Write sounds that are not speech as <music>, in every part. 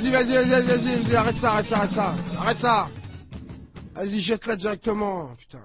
vas-y, vas-y, vas-y, vas-y, vas arrête ça, arrête ça, arrête ça, arrête ça. Vas-y, jette-la directement, putain.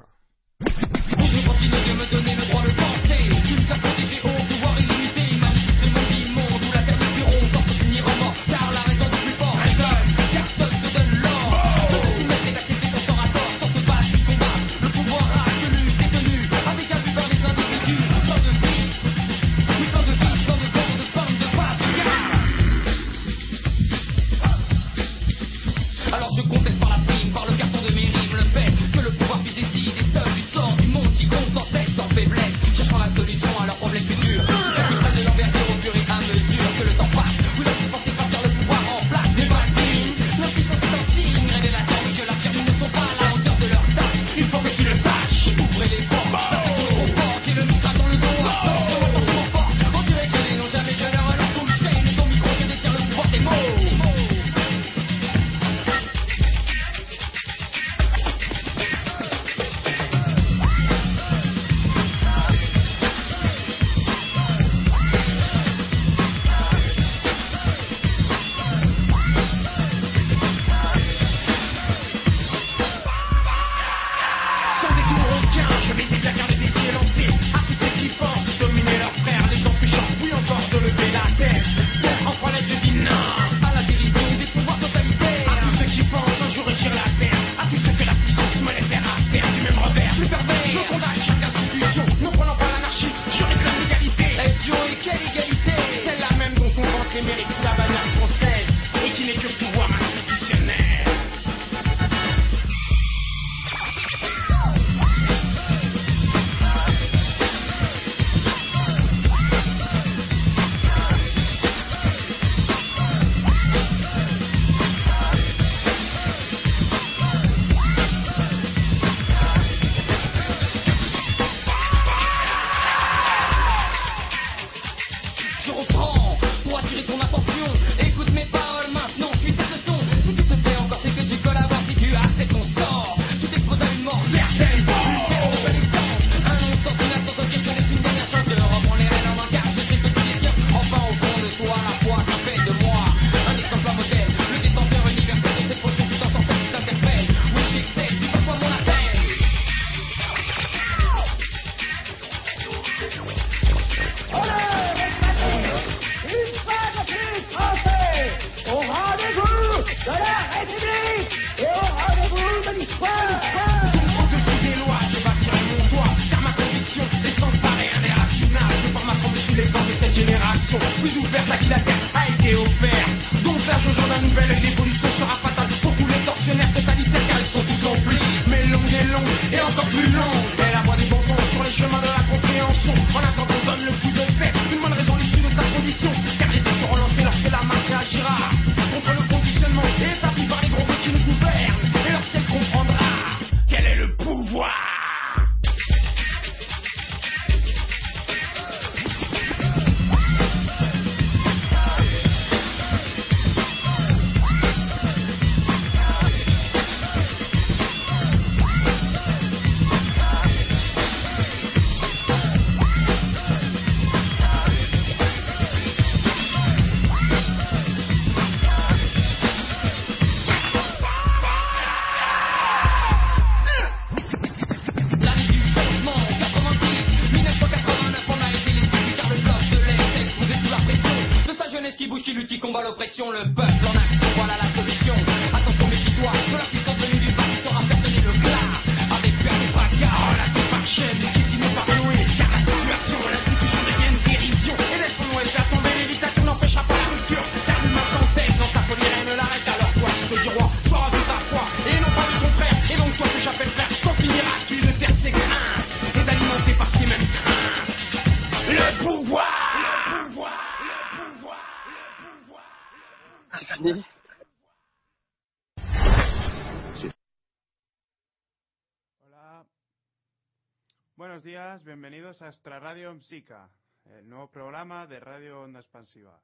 Buenos días, bienvenidos a Extra Radio Psica, el nuevo programa de Radio Onda Expansiva.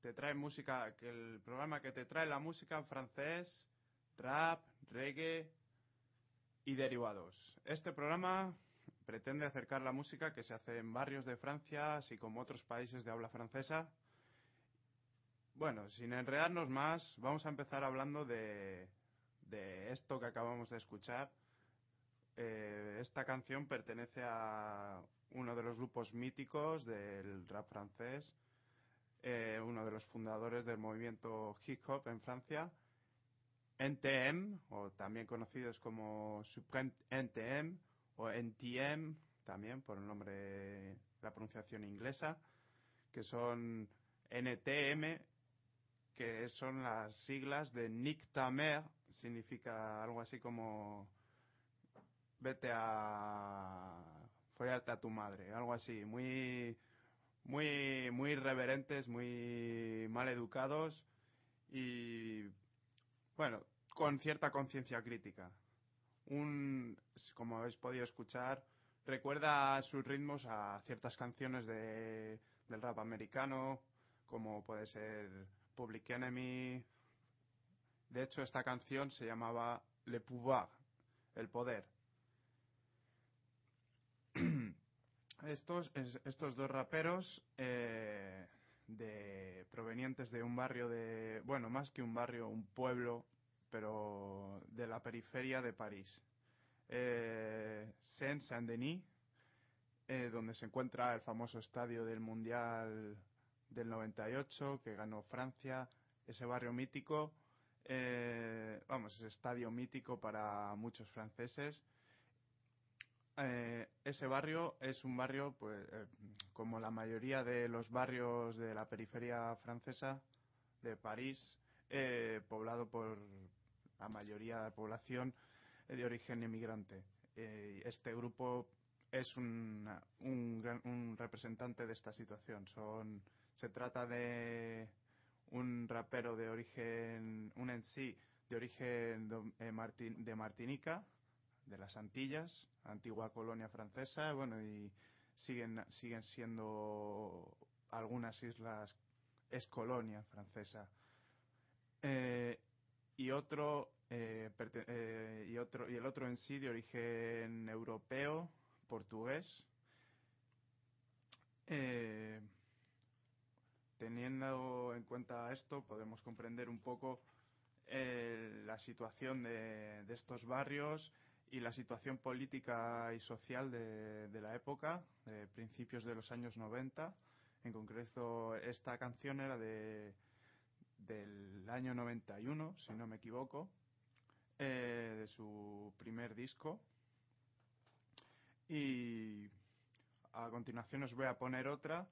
Te trae música, el programa que te trae la música en francés, rap, reggae y derivados. Este programa pretende acercar la música que se hace en barrios de Francia, así como otros países de habla francesa. Bueno, sin enredarnos más, vamos a empezar hablando de, de esto que acabamos de escuchar. Eh, esta canción pertenece a uno de los grupos míticos del rap francés, eh, uno de los fundadores del movimiento hip hop en Francia, NTM, o también conocidos como Supreme NTM o NTM, también por el nombre, la pronunciación inglesa, que son NTM, que son las siglas de Nick Tamer, significa algo así como vete a follarte a tu madre, algo así, muy muy muy irreverentes, muy mal educados y bueno, con cierta conciencia crítica. Un como habéis podido escuchar, recuerda sus ritmos a ciertas canciones de, del rap americano, como puede ser Public Enemy. De hecho, esta canción se llamaba Le Pouvoir, el poder. Estos, es- estos dos raperos eh, de, provenientes de un barrio de, bueno, más que un barrio, un pueblo, pero de la periferia de París. Eh, Saint-Saint-Denis, eh, donde se encuentra el famoso estadio del Mundial del 98 que ganó Francia, ese barrio mítico, eh, vamos, ese estadio mítico para muchos franceses. Eh, ese barrio es un barrio, pues, eh, como la mayoría de los barrios de la periferia francesa de París, eh, poblado por la mayoría de la población eh, de origen inmigrante. Este grupo es un, un, gran- un representante de esta situación. Son, se trata de un rapero de origen, un en sí de origen de Martinica, de las Antillas, antigua colonia francesa, bueno, y siguen, siguen siendo algunas islas, es colonia francesa. Eh, y otro, eh, eh, y otro, y el otro en sí de origen europeo, portugués. Teniendo en cuenta esto, podemos comprender un poco la situación de, de estos barrios y la situación política y social de, la época, de principios de los años 90. En concreto, esta canción era de, del año 91, si no me equivoco, eh, de su primer disco. Y a continuación os voy a poner otra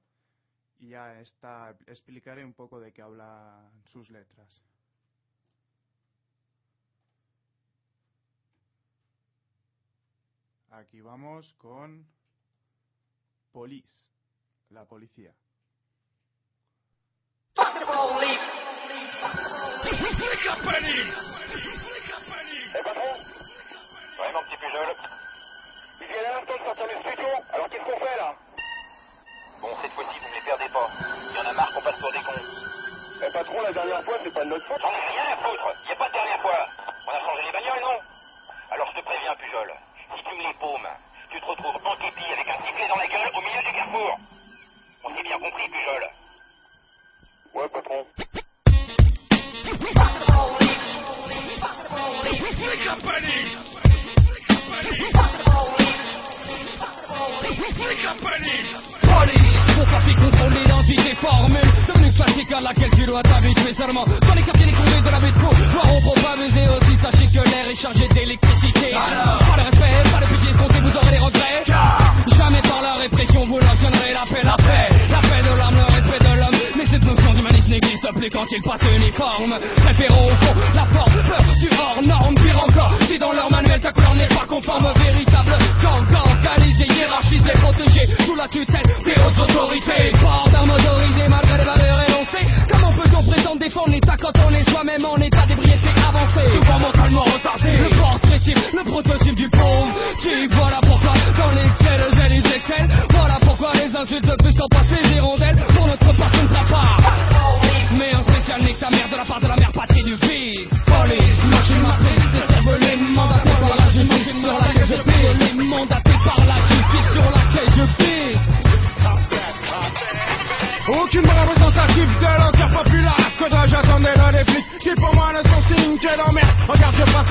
y ya está, explicaré un poco de qué hablan sus letras. Aquí vamos con Police, la policía. Eh patron Ouais mon petit Pujol. Ils viennent à l'instant de sortir du studio, alors qu'est-ce qu'on fait là Bon, cette fois-ci vous me les perdez pas. Il y en a marre qu'on passe pour des cons. Eh patron, la dernière fois c'est pas de notre faute. J'en ai rien à foutre, y a pas de dernière fois. On a changé les bagnoles, non? Alors je te préviens Pujol, les paumes, tu te retrouves en képi avec un sifflet dans la gueule au milieu du carrefour. On s'est bien compris Pujol. Ouais patron. Pour passer contrôle l'identité formule Devenu classique à laquelle tu dois t'habituer seulement Dans les quartiers de la Voir on pas aussi Sachez que l'air est chargé d'électricité quand il passe uniforme. Préférons au fond la forme, peur du hors norme Pire encore, si dans leur manuel ta couleur n'est pas conforme Véritable gang organisé, hiérarchisé, protégé Sous la tutelle des hautes autorités. Port d'armes malgré les valeurs énoncées. Comment peut-on prétendre défendre l'État quand passe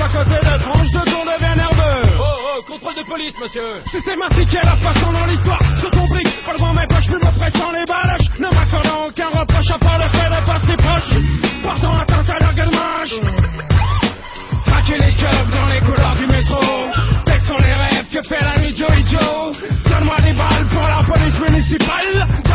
à côté de tranches de tour devient nerveux. Oh, oh, contrôle de police, monsieur. Systématique est la façon dans l'histoire. Je complique, pas devant mes poches, plus me pressant les baloches. Ne m'accordant aucun reproche à part le fait de passer proche. Portant atteinte à leur galmage. Traquer les keufs dans les couloirs du métro. Tels sont les rêves que fait l'ami Joey Joe. Donne-moi des balles pour la police municipale.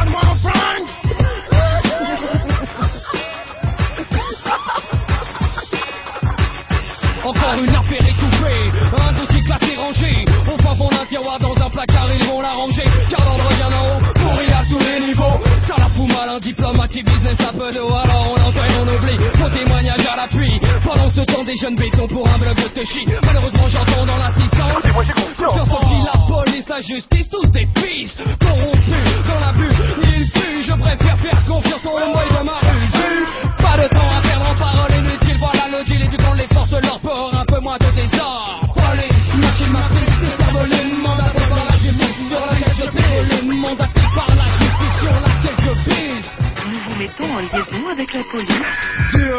Des jeunes bétons pour un blog de Techi. Malheureusement, j'entends dans l'assistance. Confiance en qui la police, la justice, tous des fils. Corrompus dans la bulle, ils fuient. Je préfère faire confiance en moi et de ma rue. Pas de temps à perdre en paroles inutiles. Voilà le deal, éduquons les forces de leur port. Un peu moins de désordre. Mettons en liaison avec la police.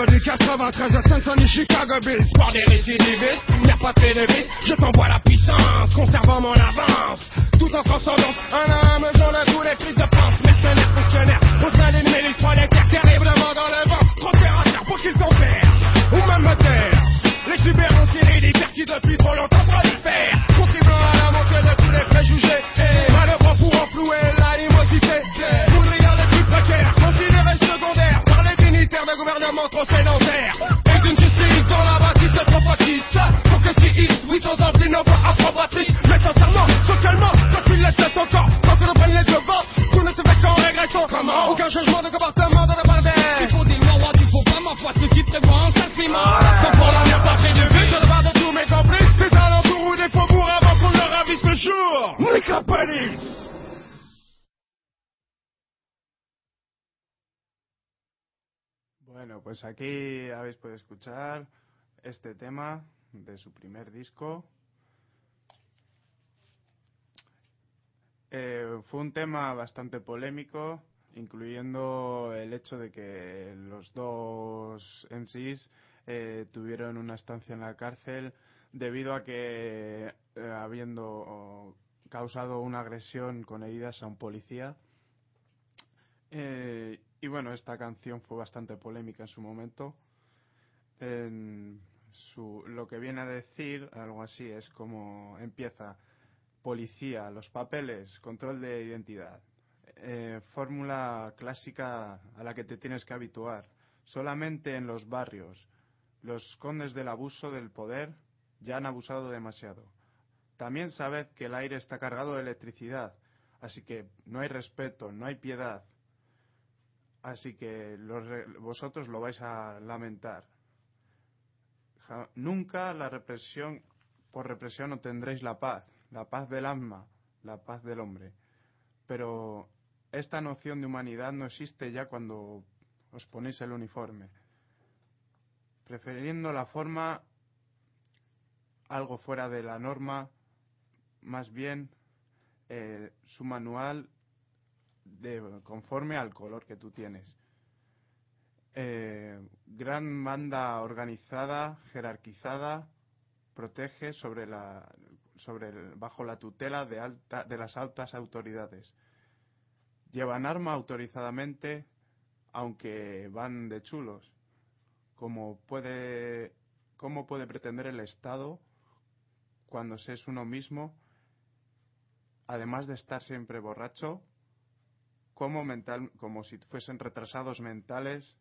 Du 93 à Saint-Denis, Chicago Bills, sport des récidivistes, y'a pas de je t'envoie la puissance, conservant mon avance, tout en transcendance, un à un me à tous les prix de France, mercenaires, fonctionnaires, au sein d'une milice prolétaire, terriblement dans le vent, trop terre pour qu'ils s'opèrent, ou même me taire, l'exubérance héréditaire qui depuis trop longtemps Bueno, pues aquí habéis podido escuchar este tema de su primer disco. Eh, fue un tema bastante polémico, incluyendo el hecho de que los dos MCs eh, tuvieron una estancia en la cárcel debido a que, eh, habiendo causado una agresión con heridas a un policía, eh, y bueno, esta canción fue bastante polémica en su momento. En su, lo que viene a decir, algo así, es como empieza policía, los papeles, control de identidad. Eh, fórmula clásica a la que te tienes que habituar. Solamente en los barrios, los condes del abuso del poder ya han abusado demasiado. También sabed que el aire está cargado de electricidad, así que no hay respeto, no hay piedad. Así que vosotros lo vais a lamentar. Nunca la represión, por represión obtendréis la paz, la paz del alma, la paz del hombre. Pero esta noción de humanidad no existe ya cuando os ponéis el uniforme. Prefiriendo la forma algo fuera de la norma, más bien eh, su manual de, conforme al color que tú tienes. Eh, gran banda organizada, jerarquizada, protege sobre la, sobre bajo la tutela de, las altas autoridades. Llevan arma autorizadamente, aunque van de chulos. ¿Cómo puede pretender el Estado, cuando se es uno mismo, además de estar siempre borracho, como, mental, como si fuesen retrasados mentales,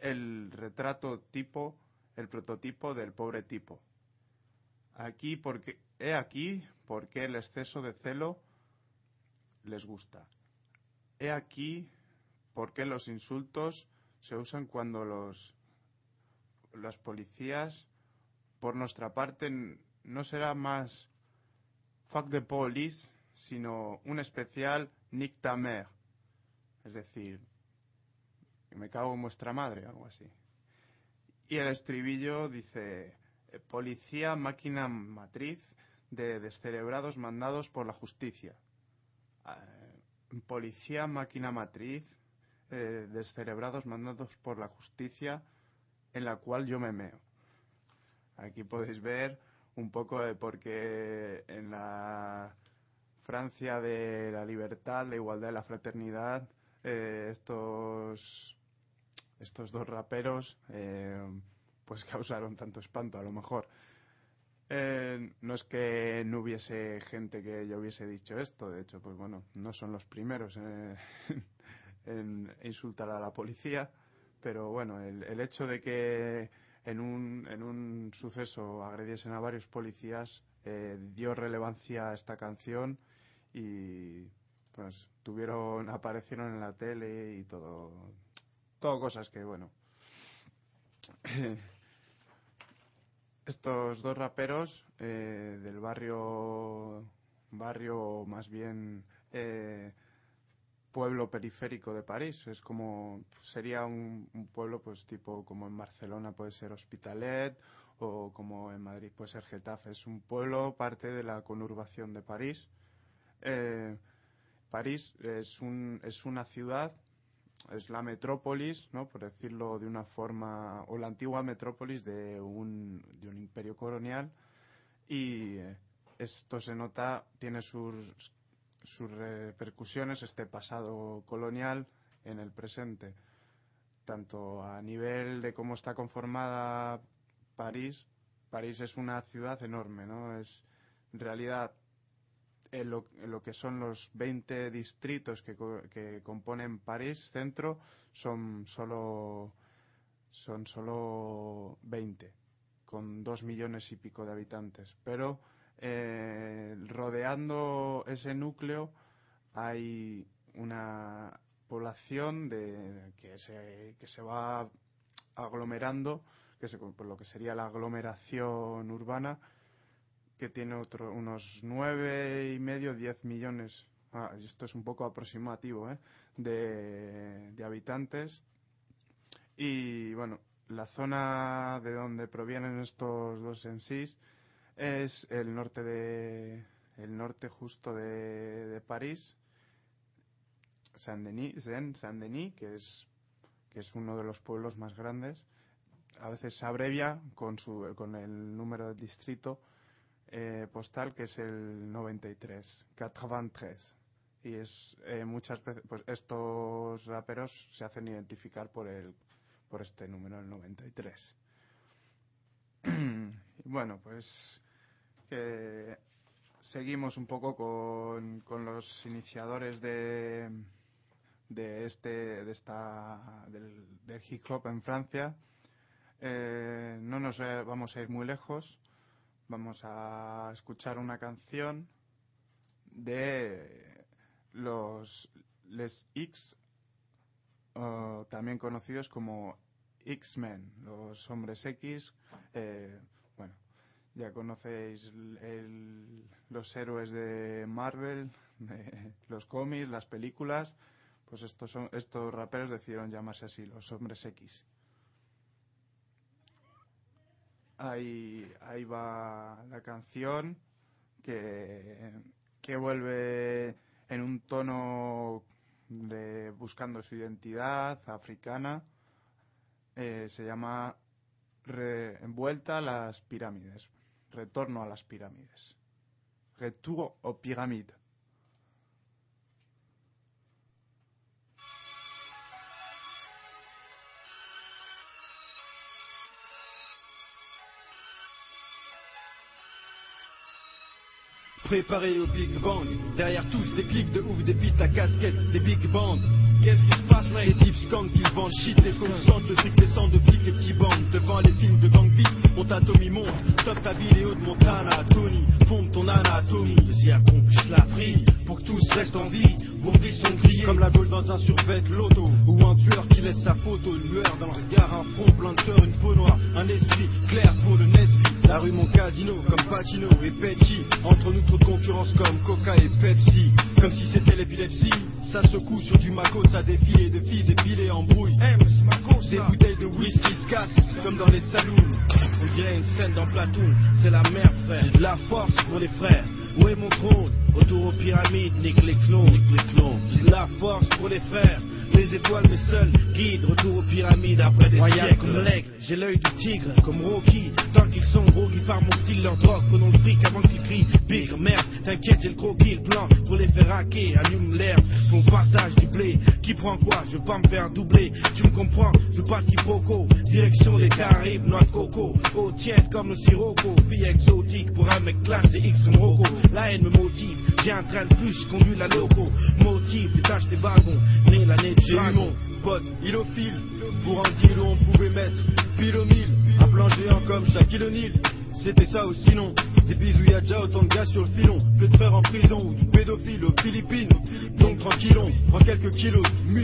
el retrato tipo, el prototipo del pobre tipo. Aquí porque, he aquí por qué el exceso de celo les gusta. He aquí por qué los insultos se usan cuando los las policías, por nuestra parte, no será más fuck the police, sino un especial Nick ta mère. Es decir, me cago en vuestra madre, algo así. Y el estribillo dice, eh, policía, máquina matriz de descerebrados mandados por la justicia. Eh, policía, máquina matriz eh, descerebrados mandados por la justicia en la cual yo me meo. aquí podéis ver un poco de por qué en la Francia de la libertad, la igualdad y la fraternidad, eh, estos, estos dos raperos eh, pues <laughs> causaron tanto espanto, a lo mejor. Eh, no es que no hubiese gente que ya hubiese dicho esto, de hecho, pues bueno, no son los primeros eh, <laughs> en insultar a la policía, pero bueno, el, el hecho de que en un, en un suceso agrediesen a varios policías eh, dio relevancia a esta canción y pues tuvieron aparecieron en la tele y todo todo cosas que bueno. <clears throat> Estos dos raperos eh, del barrio barrio más bien eh, pueblo periférico de París. Es como sería un, un, pueblo pues tipo como en Barcelona puede ser Hospitalet o como en Madrid puede ser Getafe. Es un pueblo parte de la conurbación de París. Eh, París es un es una ciudad es la metrópolis, ¿no? por decirlo de una forma, o la antigua metrópolis de un, de un imperio colonial. Y esto se nota, tiene sus, sus repercusiones, este pasado colonial en el presente, tanto a nivel de cómo está conformada París, París es una ciudad enorme, ¿no? Es en realidad en lo, que son los 20 distritos que, que, componen París centro son solo son solo 20 con dos millones y pico de habitantes pero eh, rodeando ese núcleo hay una población de que se que se va aglomerando que se, por lo que sería la aglomeración urbana que tiene otro, unos nueve y medio, diez millones, ah, esto es un poco aproximativo, ¿eh? de, de habitantes. Y bueno, la zona de donde provienen estos dos en sí es el norte de el norte justo de, de París, Saint-Denis, Saint-Denis, que es que es uno de los pueblos más grandes. A veces se abrevia con su con el número del distrito eh, postal que es el 93, 93. Y es eh, muchas veces, pues estos raperos se hacen identificar por el por este número, el 93. Bueno, pues que seguimos un poco con, con los iniciadores de de este de esta del, del hip hop en Francia. Eh, no nos vamos a ir muy lejos vamos a escuchar una canción de los Les X, también conocidos como X-Men, los hombres X. Eh, ya conocéis los héroes de Marvel, <laughs> los cómics, las películas. Pues estos, son, estos raperos decidieron llamarse así, los hombres X. ahí, ahí va la canción que, que vuelve en un tono de buscando su identidad africana. Eh, se llama Re, Envuelta a las pirámides, Retorno a las pirámides. Retour aux pyramides. préparé au Big Bang. Derrière tous des clics de ouf, des bites à casquette, des Big Bang. Qu'est-ce qui se passe, mec Les types skunk qui vendent shit, les chantent le truc descend de flics et petits bandes. Devant les films de gang vite, mon Tommy monte, top ta vidéo de Montana, Tony, pompe ton anatomie. Vas-y, accomplish la free, pour que tous restent en vie. Vies sont grillées comme la gueule dans un survêt loto. Ou un tueur qui laisse sa photo, une lueur dans le regard, un front plein de une peau noire, un esprit clair pour le Nesby. La rue mon casino, comme Pacino et Pecci. Entre nous trop de concurrence comme Coca et Pepsi. Comme si c'était l'épilepsie. Ça secoue sur du Mako, ça défile de filles épilées en brouille. Hey, Des bouteilles de whisky se cassent comme dans les saloons. On dirait une scène dans Platoon, c'est la merde frère. J'ai de la force pour les frères. Où est mon trône? Autour aux pyramides, nique les clones, nique les clones. la force pour les frères. Les étoiles, mes seuls guides, retour aux pyramides après des Royal siècles. comme l'aigle, j'ai l'œil du tigre, comme Rocky. Tant qu'ils sont gros, qui par mon style, leur drogue, prenons le fric avant qu'ils crient. Bigre, merde, t'inquiète, j'ai le croquis, le plan pour les faire hacker. Allume l'air, qu'on partage du blé. Qui prend quoi? Je veux pas me faire doubler. Tu me comprends? Je veux pas de quiproquo. Direction des Caraïbes, noix de coco. Eau tiède comme le sirocco. Fille exotique pour un mec classe et X comme Rocco. La haine me motive. J'ai un train de plus, je conduis la loco. Motive, détache tes wagons. Né l'année eu dragon. pote ilophile Pour un où on pouvait mettre pile au mille Un plan géant comme Shaquille O'Neal C'était ça ou sinon Des bisous y a déjà autant de gars sur le filon Que de frères en prison ou de pédophiles aux Philippines Donc tranquillon, prends quelques kilos de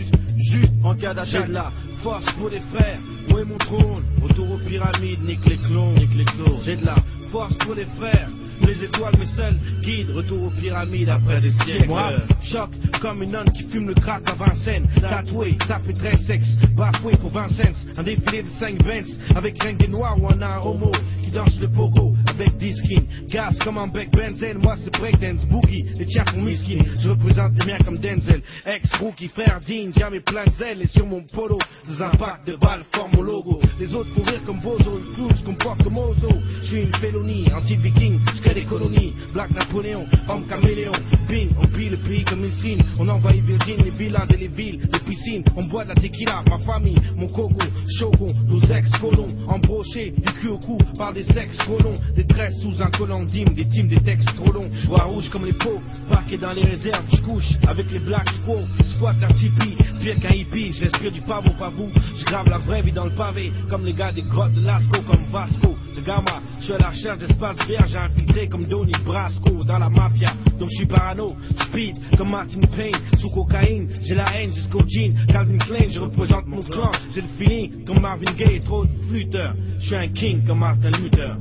Juste en cas J'ai d'attaque de la force pour les frères. Où est mon trône Retour aux pyramides, nique les clones. Nique les clones. J'ai de la force pour les frères. Les étoiles, mes seuls guides. Retour aux pyramides après des siècles. Moi, choc comme une nonne qui fume le crack à Vincennes. Tatoué, ça fait très sexe. Bafoué pour Vincennes. Un défilé de 5 Vents. Avec ringue noir ou un homo qui danse le pogo avec 10 skins. Gaz comme un bec benzène. Moi, c'est breakdance, boogie. Les tiens font miskin. Je représente les miens comme Denzel. Ex-rookie, frère digne, jamais plein de zèle. Et sur mon polo, des impacts de balles forment mon logo. Les autres font rire comme Bozo. Le clown se comporte comme Ozo. Je suis une félonie, anti-viking. Je crée des colonies. Black Napoléon, homme caméléon. Bing, on pille le pays comme une. On envahit Virgin, les villas et les villes, les piscines. On boit de la tequila, ma famille, mon coco, shogun, nos ex-colons. Embrochés, du cul au cou par des ex-colons. Tresses sous un collant d'hymne, des teams, des textes trop longs. Je rouge comme les peaux, parqué dans les réserves. Je couche avec les black squaws, squat un tipi. Pire qu'un hippie, j'inspire du pavot, pas vous. Je grave la vraie vie dans le pavé, comme les gars des grottes de Lascaux, comme Vasco. De Gama, je suis à la recherche d'espace j'ai infiltré comme Donny Brasco dans la mafia. Donc je suis parano, speed comme Martin Payne, sous cocaïne, j'ai la haine jusqu'au jean. Calvin Klein, je représente mon clan, j'ai le feeling comme Marvin Gaye, trop de flûteurs. Je suis un king comme Martin Luther.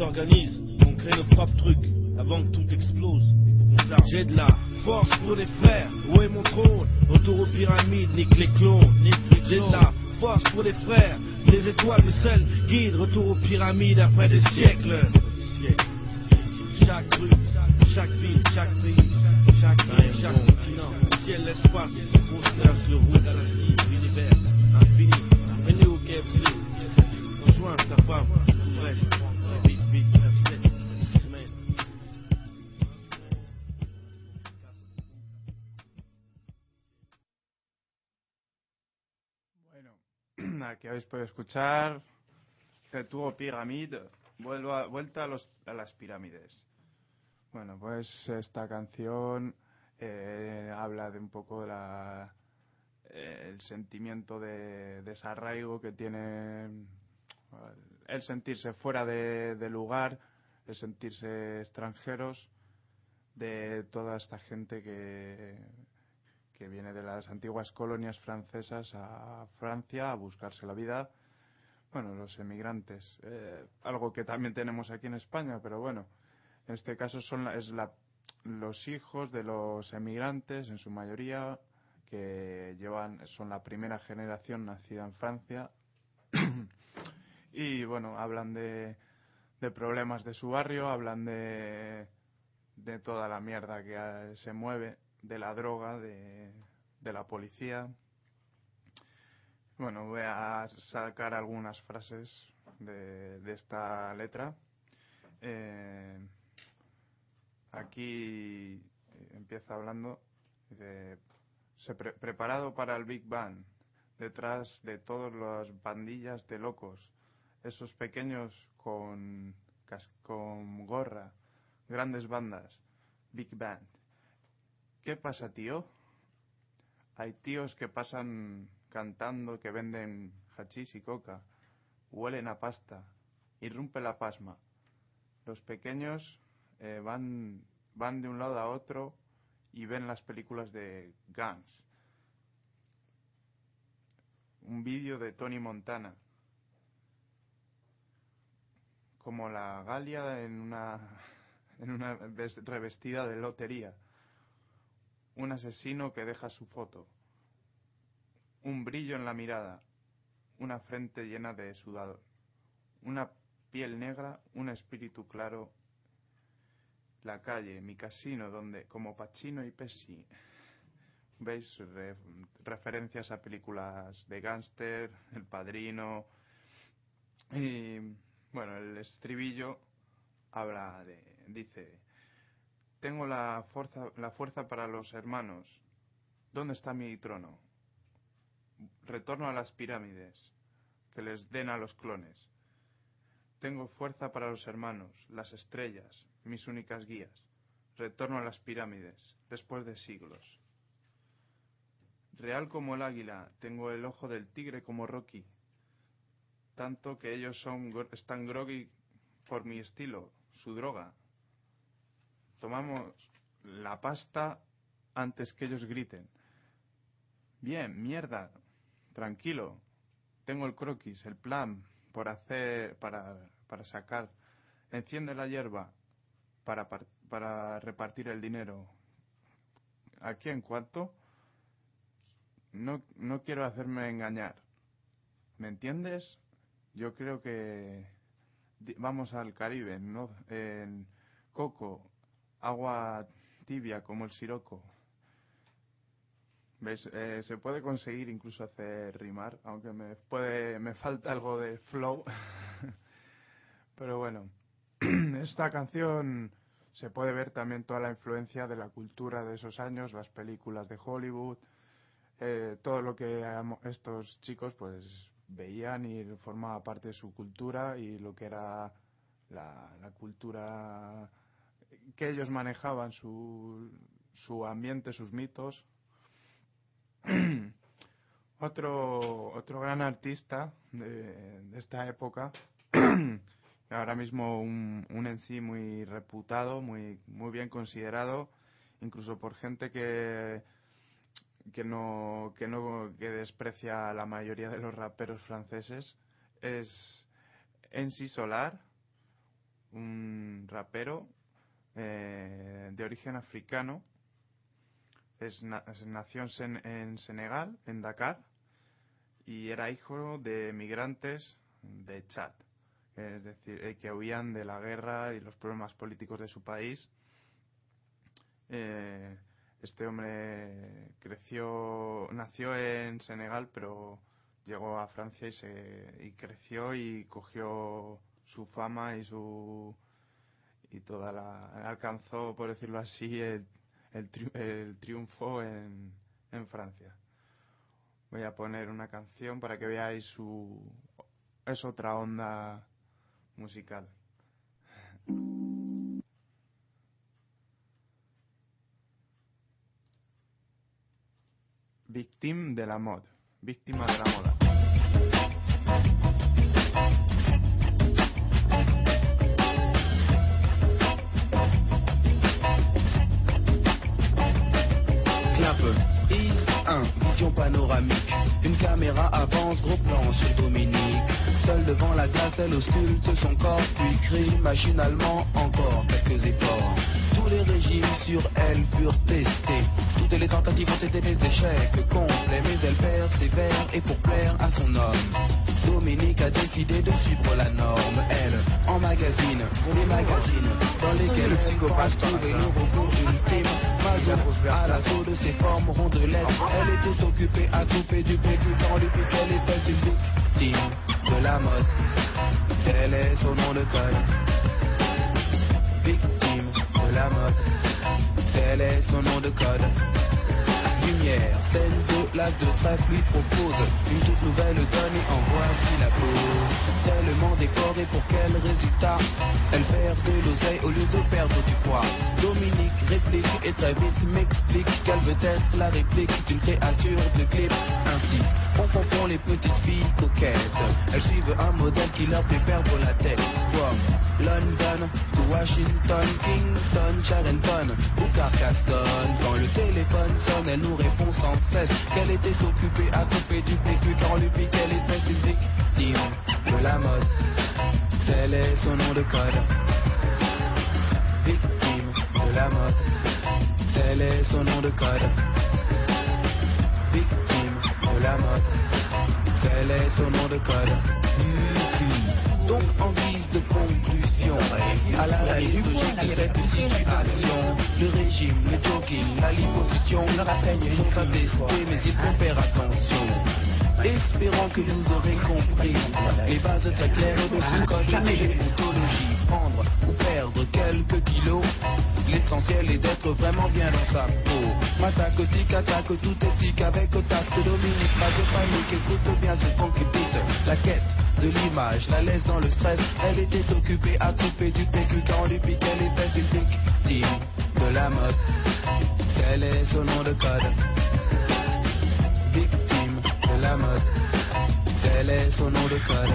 On s'organise, on crée nos propres trucs, avant que tout explose. J'ai de la force pour les frères, où est mon trône? Retour aux pyramides, nique les clones, nique les J'ai de la force pour les frères, les étoiles, mes seuls guides. Retour aux pyramides après des siècles. Chaque rue, chaque ville, chaque pays, chaque chaque continent, ciel, l'espace, constellation, le route, galaxie, l'univers, infini. Venez au KFC, rejoins ta femme, Aquí habéis podido escuchar que tuvo Piramid, vuelva, vuelta a, las pirámides. Bueno, pues esta canción eh, habla de un poco la, el sentimiento de desarraigo que tiene el sentirse fuera de lugar, el sentirse extranjeros de toda esta gente que, que viene de las antiguas colonias francesas a Francia a buscarse la vida. Bueno, los emigrantes, eh, algo que también tenemos aquí en España, pero bueno, en este caso son la- es la, los hijos de los emigrantes, en su mayoría, que llevan son la primera generación nacida en Francia <clears throat> y bueno, hablan de, de problemas de su barrio, hablan de, de toda la mierda que eh, se mueve, de la droga, de, de la policía. Bueno, voy a sacar algunas frases de, de esta letra. Eh, aquí empieza hablando de se pre- preparado para el Big Bang, detrás de todas las bandillas de locos, esos pequeños con, con gorra, grandes bandas, Big Band. ¿Qué pasa, tío? Hay tíos que pasan cantando que venden hachís y coca, huelen a pasta, irrumpe la pasma. Los pequeños eh, van, van de un lado a otro y ven las películas de gangs. Un vídeo de Tony Montana. Como la Galia en una, <laughs> en una ves- revestida de lotería. Un asesino que deja su foto. Un brillo en la mirada. Una frente llena de sudor. Una piel negra, un espíritu claro la calle, mi casino, donde, como Pacino y Pesci, veis referencias a películas de gángster, El Padrino. Y bueno, el estribillo habla de. dice. Tengo la fuerza, para los hermanos. ¿Dónde está mi trono? Retorno a las pirámides, que les den a los clones. Tengo fuerza para los hermanos, las estrellas, mis únicas guías. Retorno a las pirámides, después de siglos. Real como el águila, tengo el ojo del tigre como Rocky. Tanto que ellos son, están groggy por mi estilo, su droga. Tomamos la pasta antes que ellos griten. Bien, mierda, tranquilo. Tengo el croquis, el plan por hacer, para, para sacar. Enciende la hierba para, para repartir el dinero. ¿Aquí en cuánto? No, no quiero hacerme engañar. ¿Me entiendes? Yo creo que vamos al Caribe, ¿no? En coco, agua tibia como el siroco. ¿Ves? Eh, se puede conseguir incluso hacer rimar, aunque me, puede, me falta algo de flow. <laughs> Pero bueno, <clears throat> esta canción se puede ver también toda la influencia de la cultura de esos años, las películas de Hollywood, eh, todo lo que estos chicos pues veían y formaba parte de su cultura y lo que era la, la cultura que ellos manejaban, su, su ambiente, sus mitos. <clears throat> otro, otro gran artista de, esta época, <clears throat> ahora mismo un, un en sí muy reputado, muy, muy bien considerado, incluso por gente que que no, que no que desprecia a la mayoría de los raperos franceses es Ensi Solar, un rapero eh, de origen africano. Es, nació en, en, Senegal, en Dakar, y era hijo de migrantes de Chad, es decir, eh, que huían de la guerra y los problemas políticos de su país. Eh, este hombre creció, nació en Senegal, pero llegó a Francia y, se, y creció y cogió su fama y su y toda la alcanzó, por decirlo así, el, el, triunfo en, en Francia. Voy a poner una canción para que veáis su es otra onda musical. Victime de la mode, víctima de la moda. Sur Dominique. Seule devant la glace, elle ausculte son corps, puis crie machinalement encore quelques efforts. Tous les régimes sur elle furent testés toutes les tentatives ont été des échecs complets, mais elle persévère et pour plaire à son homme. Dominique a décidé de suivre la norme. Elle, en magazine, les magazines dans lesquels le psychopathe trouvait le ultime. Mazo, à l'assaut de ses formes rondelettes, elle était occupée à couper du PQ quand lui qu'elle était une victime de la mode. Tel est son nom de code? Victime de la mode. Tel est son nom de code? Lumière. Celle de l'as de trèfle lui propose une toute nouvelle donne et en voici la cause. Tellement décorée pour quel résultat? Elle perd de l'oseille au lieu de perdre du poids. Dominique réplique et très vite m'explique qu'elle veut être la réplique d'une créature de clip. Ainsi, confond les petites filles coquettes. Elles suivent un modèle qui leur fait perdre la tête. Comme London to Washington, Kingston, Charenton ou Carcassonne. Quand le téléphone sonne, elle nous répond sans cesse qu'elle était occupée à couper du PQ quand lui pique qu'elle était une victime de la mode. Tel est son nom de code. Victime de la mode. Tel est son nom de code. La mode. Tel est son nom de code. Donc en guise de conclusion, à la logique de cette situation, le régime, le tranquille. La liposition leur atteigne sont attestés, mais il faut faire attention. Espérons que vous aurez compris les bases très claires de ce code de déontologie. Prendre ou perdre quelques kilos, l'essentiel est d'être vraiment bien dans sa peau. M'attaque, tic, attaque, tout éthique avec tact. Dominique, pas de panique, écoute bien ce qu'on. La quête de l'image, la laisse dans le stress. Elle était occupée à couper du PQ quand on lui piquait les fesses et victime de la mode. Tel est son nom de code? Victime de la mode. Tel est son nom de code?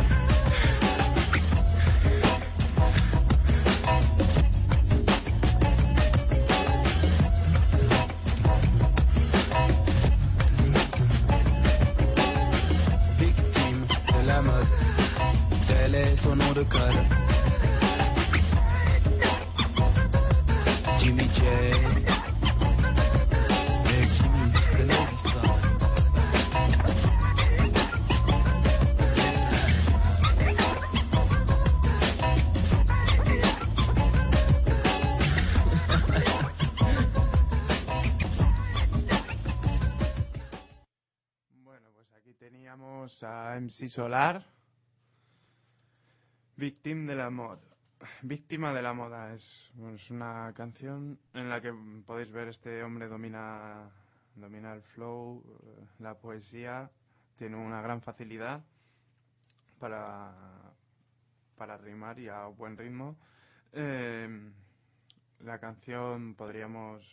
Eh. Bueno, pues aquí teníamos a MC Solar, Victim de la moda. Víctima de la moda es, una canción en la que podéis ver este hombre domina domina el flow, eh, la poesía, tiene una gran facilidad para para rimar y a buen ritmo. Eh, la canción podríamos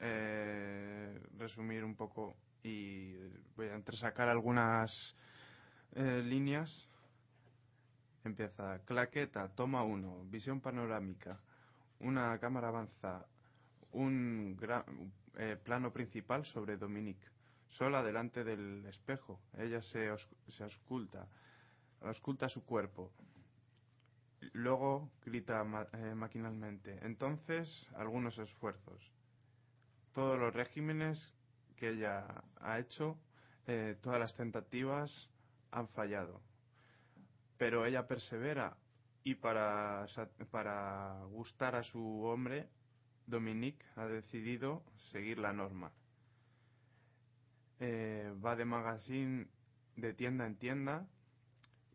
eh, resumir un poco y voy a entresacar algunas líneas. Empieza claqueta, toma uno, visión panorámica, una cámara avanza, un gra- eh, plano principal sobre Dominique, sola delante del espejo. Ella se, os- se ausculta, ausculta su cuerpo. Luego grita ma- eh, maquinalmente. Entonces, algunos esfuerzos. Todos los regímenes que ella ha hecho, eh, todas las tentativas han fallado. Pero ella persevera y para, para gustar a su hombre, Dominique ha decidido seguir la norma. Eh, va de magazine de tienda en tienda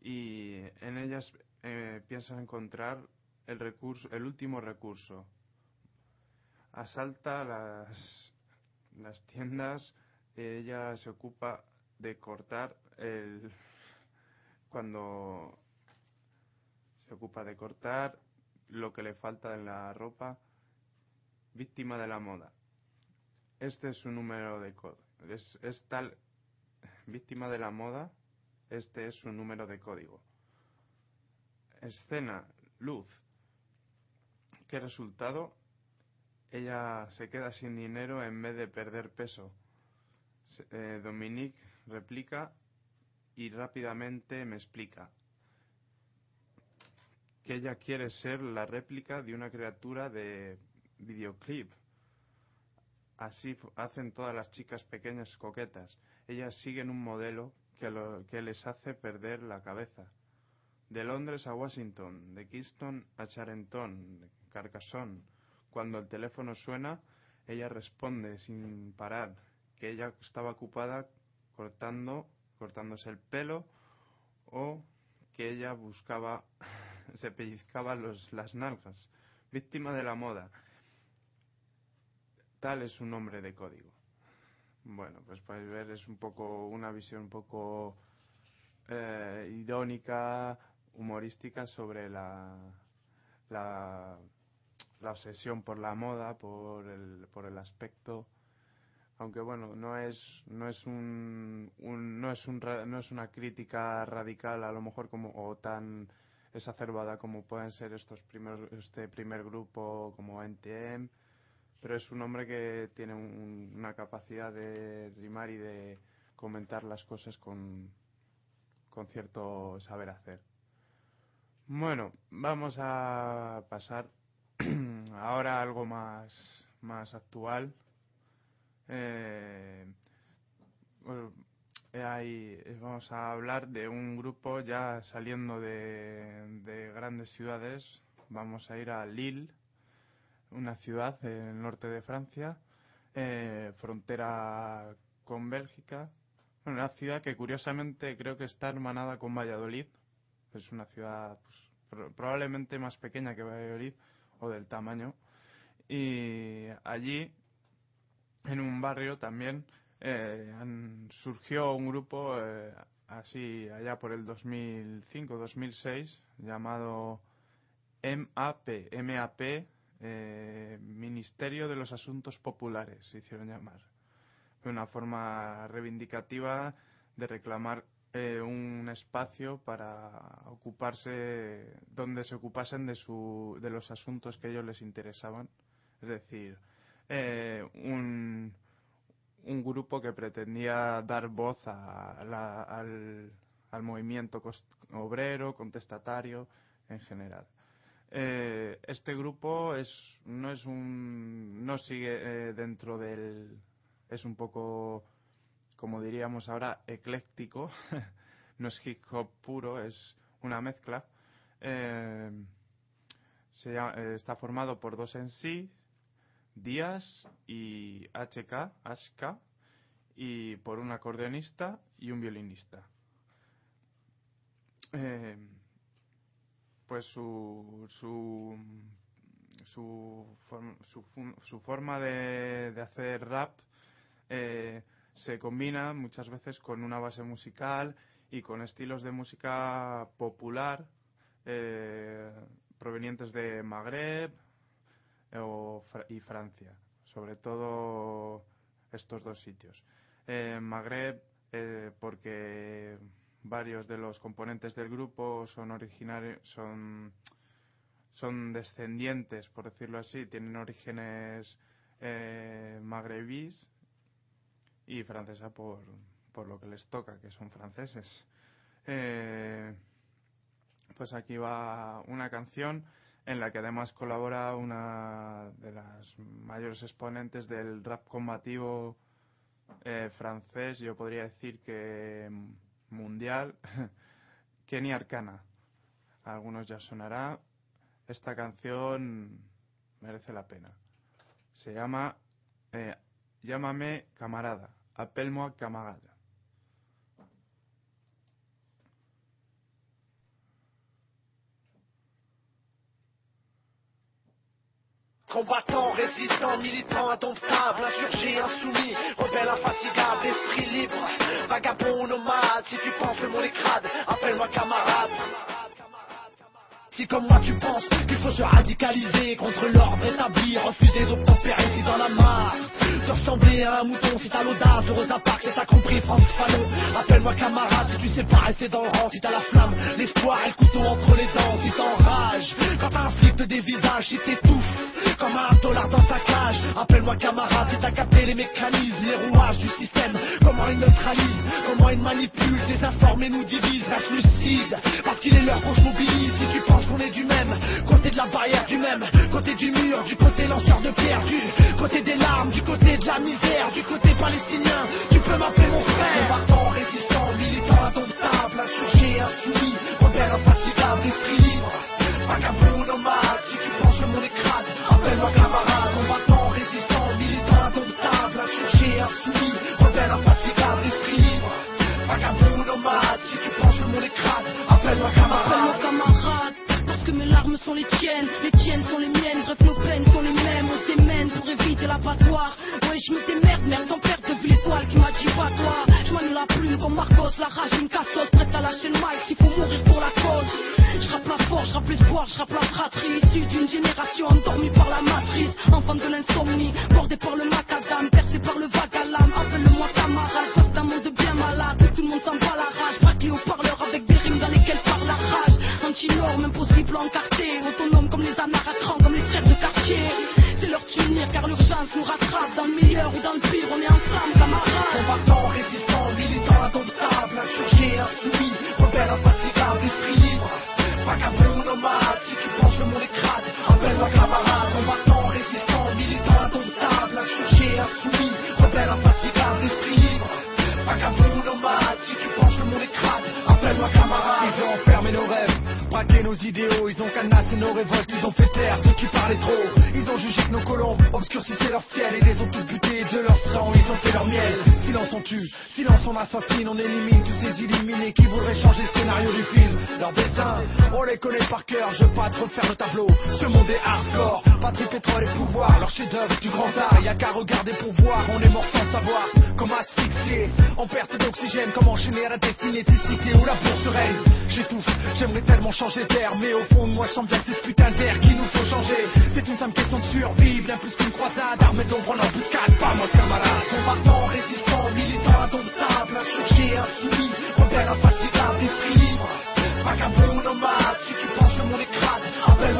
y en ellas eh, piensa encontrar el recurso, el último recurso. Asalta las, las tiendas, ella se ocupa de cortar el cuando se ocupa de cortar lo que le falta en la ropa, víctima de la moda. Este es su número de código. Es, es tal víctima de la moda, este es su número de código. Escena, luz. ¿Qué resultado? Ella se queda sin dinero en vez de perder peso. Eh, Dominique replica y rápidamente me explica que ella quiere ser la réplica de una criatura de videoclip. Así hacen todas las chicas pequeñas coquetas. Ellas siguen un modelo que, lo- que les hace perder la cabeza. De Londres a Washington, de Kingston a Charenton, de Carcassonne. Cuando el teléfono suena, ella responde sin parar que ella estaba ocupada cortando, cortándose el pelo o que ella buscaba, <laughs> se pellizcaba los, las nalgas. Víctima de la moda. Tal es su nombre de código. Bueno, pues podéis ver, es un poco una visión un poco eh, irónica, humorística sobre la, la, la obsesión por la moda, por el, por el aspecto. Aunque bueno, no es, no es un, no es un, no es una crítica radical a lo mejor como o tan exacerbada como pueden ser estos primeros, este primer grupo como NTM, pero es un hombre que tiene un- una capacidad de rimar y de comentar las cosas con, con cierto saber hacer. Bueno, vamos a pasar <clears throat> ahora a algo más, más actual. Eh, eh, eh, vamos a hablar de un grupo ya saliendo de, de grandes ciudades. Vamos a ir a Lille, una ciudad en el norte de Francia, frontera con Bélgica. Una ciudad que curiosamente creo que está hermanada con Valladolid. Es una ciudad pues, pro- probablemente más pequeña que Valladolid o del tamaño. Y allí, en un barrio también, eh, surgió un grupo eh, así allá por el 2005-2006 llamado MAP, MAP, eh, Ministerio de los Asuntos Populares, se hicieron llamar. Fue una forma reivindicativa de reclamar eh, un espacio para ocuparse, donde se ocupasen de, su, de los asuntos que ellos les interesaban. Es decir, eh, un, un grupo que pretendía dar voz a la- al, al movimiento obrero, contestatario en general. Eh, este grupo es no es un no sigue eh, dentro del es un poco como diríamos ahora ecléctico <laughs> no es hip hop puro es una mezcla está formado por dos en sí Díaz y HK HK y por un acordeonista y un violinista. Eh, pues su su su, su, forma de, de hacer rap eh, se combina muchas veces con una base musical y con estilos de música popular eh, provenientes de Magreb o y Francia, sobre todo estos dos sitios. Eh, Magreb eh, porque varios de los componentes del grupo son originarios son son descendientes por decirlo así tienen orígenes eh, magrebís y francesa por, por lo que les toca que son franceses Eh, pues aquí va una canción en la que además colabora una de las mayores exponentes del rap combativo eh, francés, yo podría decir que mundial, <laughs> Kenny Arcana. A algunos ya sonará. Esta canción merece la pena. Se llama eh, Llámame camarada, appelle-moi camarada. Combattant, résistant, militant, indomptable, insurgé, insoumis, rebelle infatigable, esprit libre, vagabond, nomade, si tu penses le monde est appelle-moi camarade. Si comme moi tu penses qu'il faut se radicaliser contre l'ordre établi, refuser d'obtempérer si dans la mare, de ressembler à un mouton, si t'as l'audace de Rosa Parks, et t'as compris France Fanon, appelle-moi camarade si tu sais pas rester dans le rang, si t'as la flamme, l'espoir et le couteau entre les dents, si t'enrages, quand t'as un flic te dévisage, si t'étouffes, comme un dollar dans sa cage, appelle-moi camarade si t'as capté les mécanismes, les rouages du système, comment il neutralise, comment il manipule, désinforme et nous divise, reste lucide, parce qu'il est l'heure qu'on se mobilise, si tu penses qu'on est du même, côté de la barrière du même, côté du mur, du côté lanceur de pierre, du côté des larmes, du côté de la misère, du côté palestinien, tu peux m'appeler mon frère, combattant, résistant, militant, indomptable, insurgé, insoumis, rebelle, infatigable, esprit libre, vagabond, sont les tiennes, les tiennes sont les miennes, bref nos peines sont les mêmes, on s'émène pour éviter l'abattoir. Ouais, je me démerde, merde, ton père depuis l'étoile qui m'a dit pas toi. Je manie la plume comme Marcos, la rage, une cassos, prête à lâcher le mic s'il faut mourir pour la cause. Je rappe la force, je rappe l'espoir, je rappe la fratrie, issue d'une génération endormie par la matrice, enfant de l'insomnie,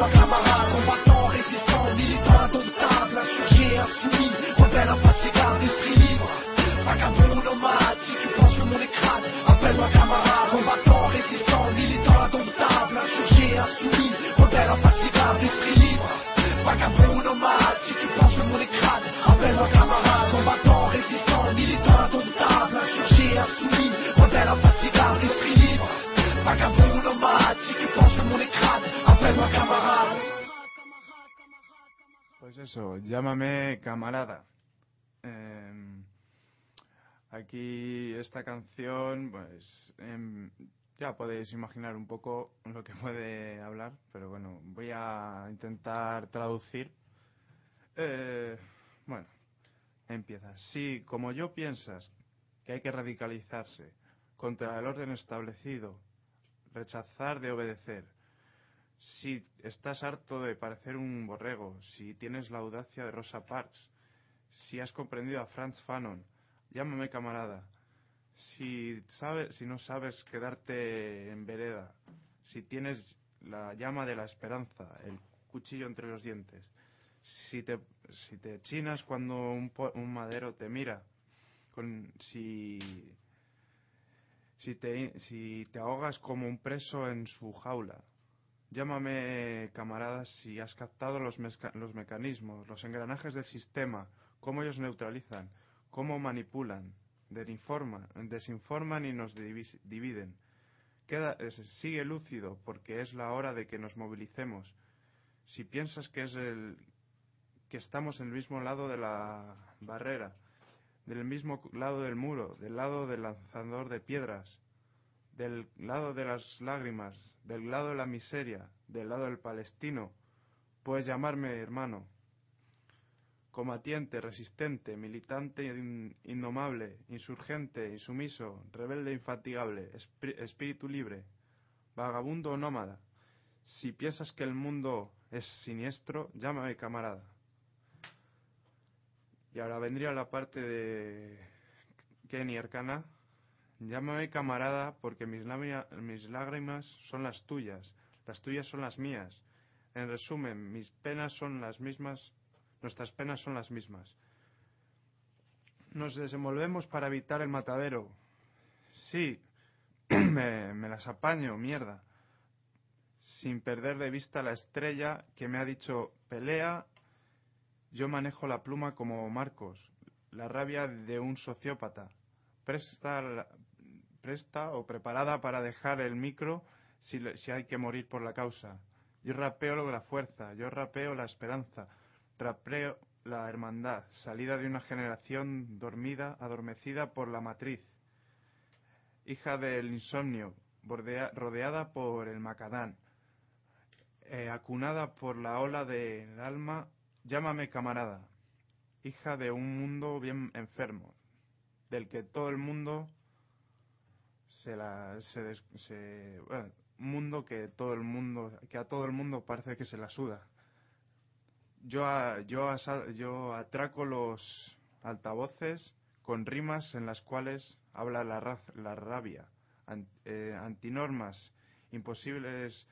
Kama eso, llámame camarada. Eh, aquí esta canción, pues em, ya podéis imaginar un poco lo que puede hablar, pero bueno, voy a intentar traducir. Eh, bueno, empieza. Si, como yo piensas que hay que radicalizarse contra el orden establecido, rechazar de obedecer, si estás harto de parecer un borrego, si tienes la audacia de Rosa Parks, si has comprendido a Franz Fanon, llámame camarada. Si, sabes, si no sabes quedarte en vereda, si tienes la llama de la esperanza, el cuchillo entre los dientes, si te, si te chinas cuando un, un madero te mira, con, si, si, te, si te ahogas como un preso en su jaula, Llámame camarada si has captado los, mecanismos, los engranajes del sistema, cómo ellos neutralizan, cómo manipulan, desinforman, y nos dividen. Sigue lúcido porque es la hora de que nos movilicemos. Si piensas que es el que estamos en el mismo lado de la barrera, del mismo lado del muro, del lado del lanzador de piedras, del lado de las lágrimas, del lado de la miseria, del lado del palestino, puedes llamarme hermano. Combatiente, resistente, militante in- indomable, insurgente, insumiso, rebelde infatigable, espíritu libre, vagabundo o nómada. Si piensas que el mundo es siniestro, llámame camarada. Y ahora vendría la parte de Kenny Arcana. Llámame camarada porque mis, mis lágrimas son las tuyas, las tuyas son las mías. En resumen, mis penas son las mismas, nuestras penas son las mismas. Nos desenvolvemos para evitar el matadero. Sí, <clears throat> me, me las apaño, mierda. Sin perder de vista la estrella que me ha dicho pelea, yo manejo la pluma como Marcos, la rabia de un sociópata presta, presta o preparada para dejar el micro si, si hay que morir por la causa. Yo rapeo la fuerza, yo rapeo la esperanza, rapeo la hermandad, salida de una generación dormida, adormecida por la matriz, hija del insomnio, rodeada por el macadán, eh, acunada por la ola del alma, llámame camarada, hija de un mundo bien enfermo, del que todo el mundo se la se, des- se- bueno, un mundo que todo el mundo que a todo el mundo parece que se la suda yo a- yo asa- yo atraco los altavoces con rimas en las cuales habla la, raz- la rabia eh, antinormas imposibles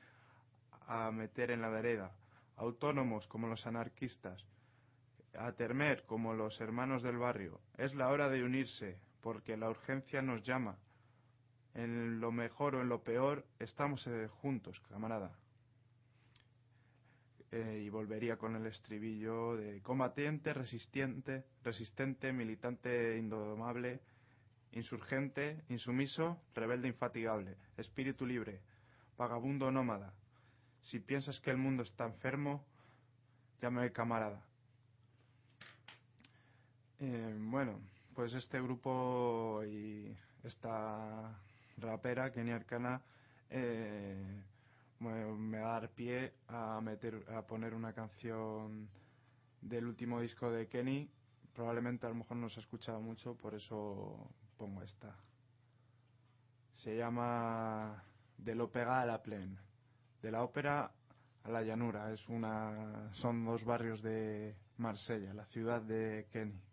a meter en la vereda autónomos como los anarquistas a temer como los hermanos del barrio. Es la hora de unirse, porque la urgencia nos llama. En lo mejor o en lo peor, estamos eh, juntos, camarada. Eh, y volvería con el estribillo de combatiente, resistente, resistente, militante indomable, insurgente, insumiso, rebelde infatigable, espíritu libre, vagabundo nómada. Si piensas que el mundo está enfermo, llámame camarada. Eh, bueno, pues este grupo y esta rapera, Kenny Arcana, eh, me, me va a dar pie a, meter, a poner una canción del último disco de Kenny. Probablemente a lo mejor no se ha escuchado mucho, por eso pongo esta. Se llama De lo pega a la plen. De la ópera a la llanura. Es una, son dos barrios de Marsella, la ciudad de Kenny.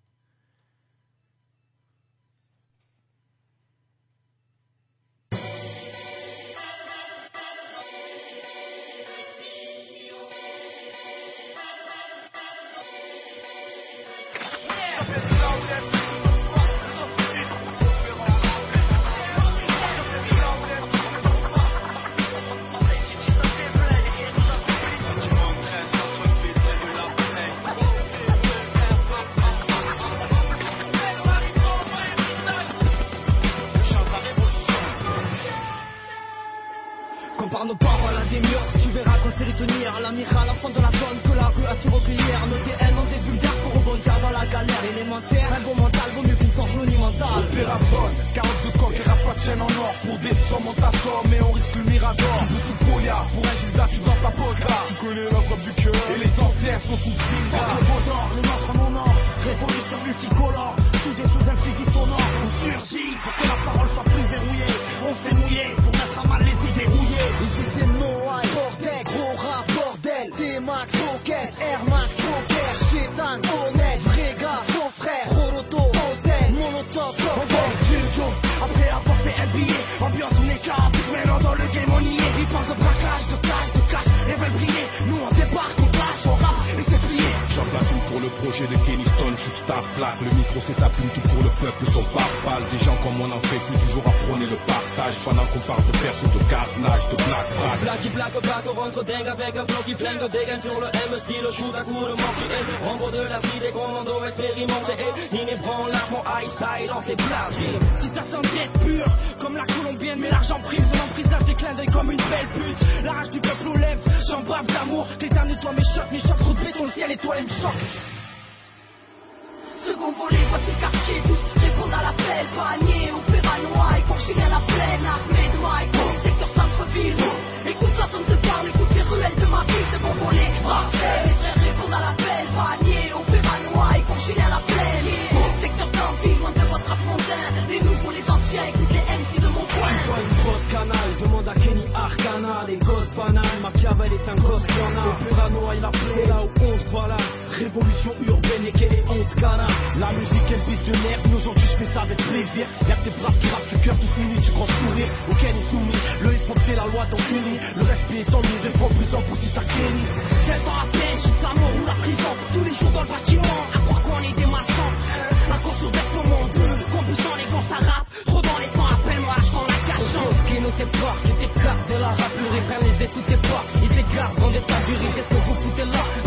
Le projet de Kenny Stone, shoot star plaque Le micro c'est sa plume, tout pour le peuple, son pare Des gens comme on en fait plus, toujours à prôner le partage. Pendant qu'on parle de perso, de carnage, de black black black on rentre dingue avec un bloc qui flingue. Dégaine sur le MC le shoot à coup de mortier Rambo de la vie des commandos expérimentés Nini branlard mon high style en ses blagues. Si t'attends d'être pur comme la colombienne Mais l'argent prime son emprisage des clins d'œil comme une belle pute. La rage du peuple aux lèvres, j'en bave d'amour T'éternues-toi mes chocs, mes chocs, trop de béton, le ciel et toi elle me choque Second volet, voici le quartier, tous répondent à l'appel, panier, opéra noir, confiné à la plaine, armée de mailles, secteur centre-ville. Écoute, personne te parle, écoute les ruelles de ma ville, second volet, Marseille, les frères répondent à l'appel, panier, opéra noir, confiné à la plaine. Secteur camping, loin de votre montain, les nouveaux, les anciens, écoute les MC de mon coin. Canale, demande à Kenny Arcana Les gosses banales, Machiavel est un gosse a Opéra noir, il a là où on se balade Révolution urbaine et quelle est honte canard La musique elle pisse de nerfs, mais aujourd'hui je fais ça avec plaisir. Y'a que des braves qui rappent du cœur tous unis, tu grand sourire. Au Kenny soumis, le hip hop c'est la loi dans Kenny Le respect est en nous, des en pour si ça Kenny 7 ans à peine, jusqu'à mort ou la prison. Tous les jours dans le bâtiment, à croire qu'on est des maçons au bec au monde, compulsant les gosses à rap Trop dans les temps, appelle-moi, je prends la cachant qui nous sépare, qui t'écarte de la rappure et prennent les écoutes et pas. Ils s'écartent dans des tas d'urine, qu'est-ce que vous foutez là?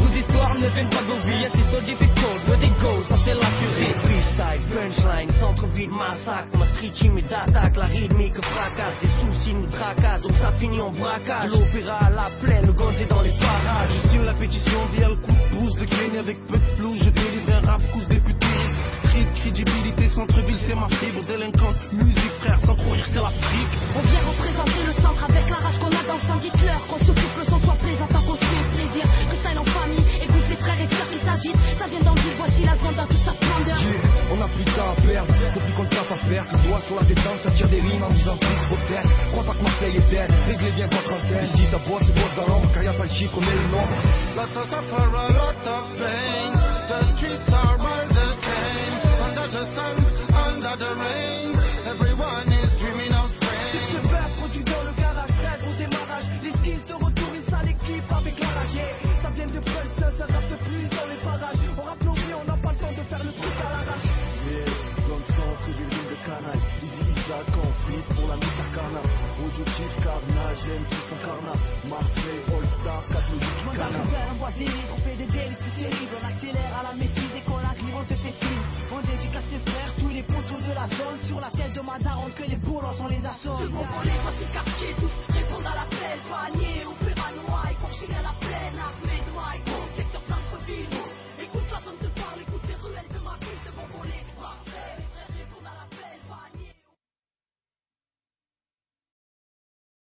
De vos vies, c'est so difficult, but it goes, ça c'est la tuerie. Freestyle, punchline, centre-ville, massacre Ma street team est d'attaque, la rythmique fracasse Des soucis nous tracassent, donc ça finit en braquage. L'opéra à la plaine, le gonzé dans les parages. Je signe la pétition via le coup de pouce de Kenny avec peu de flou, je délivre un rap couche des putes Street, crédibilité, centre-ville, c'est ma fibre Délinquante, musique frère, sans courir c'est l'Afrique On vient représenter le centre avec la rage qu'on a dans le sang, dites-leur qu'on s'occupe, le son soit plaisantant, temps à perdre, faut plus qu'on le tape à faire Le doigt sur la détente, ça tire des rimes en prise vos têtes Crois pas que Marseille est dead, réglez bien votre antenne c'est car y a pas le chiffre, on met le of suffer, a lot of pain. The streets are all the same. Under the sun, under the rain. on fait des délits, tu dérives, on accélère à la messie, dès qu'on arrive on te fait signe, on dédicace ses frères, tous les poteaux de la zone, sur la tête de ma daronne que les boulons sont les assauts.